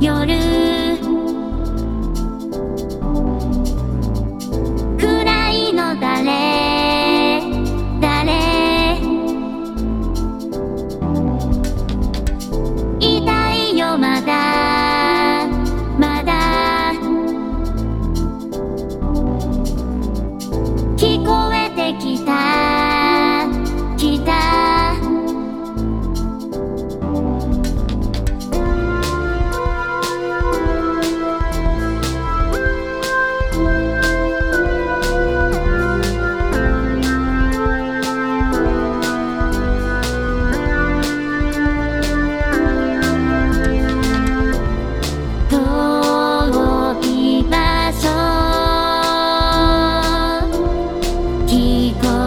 夜一个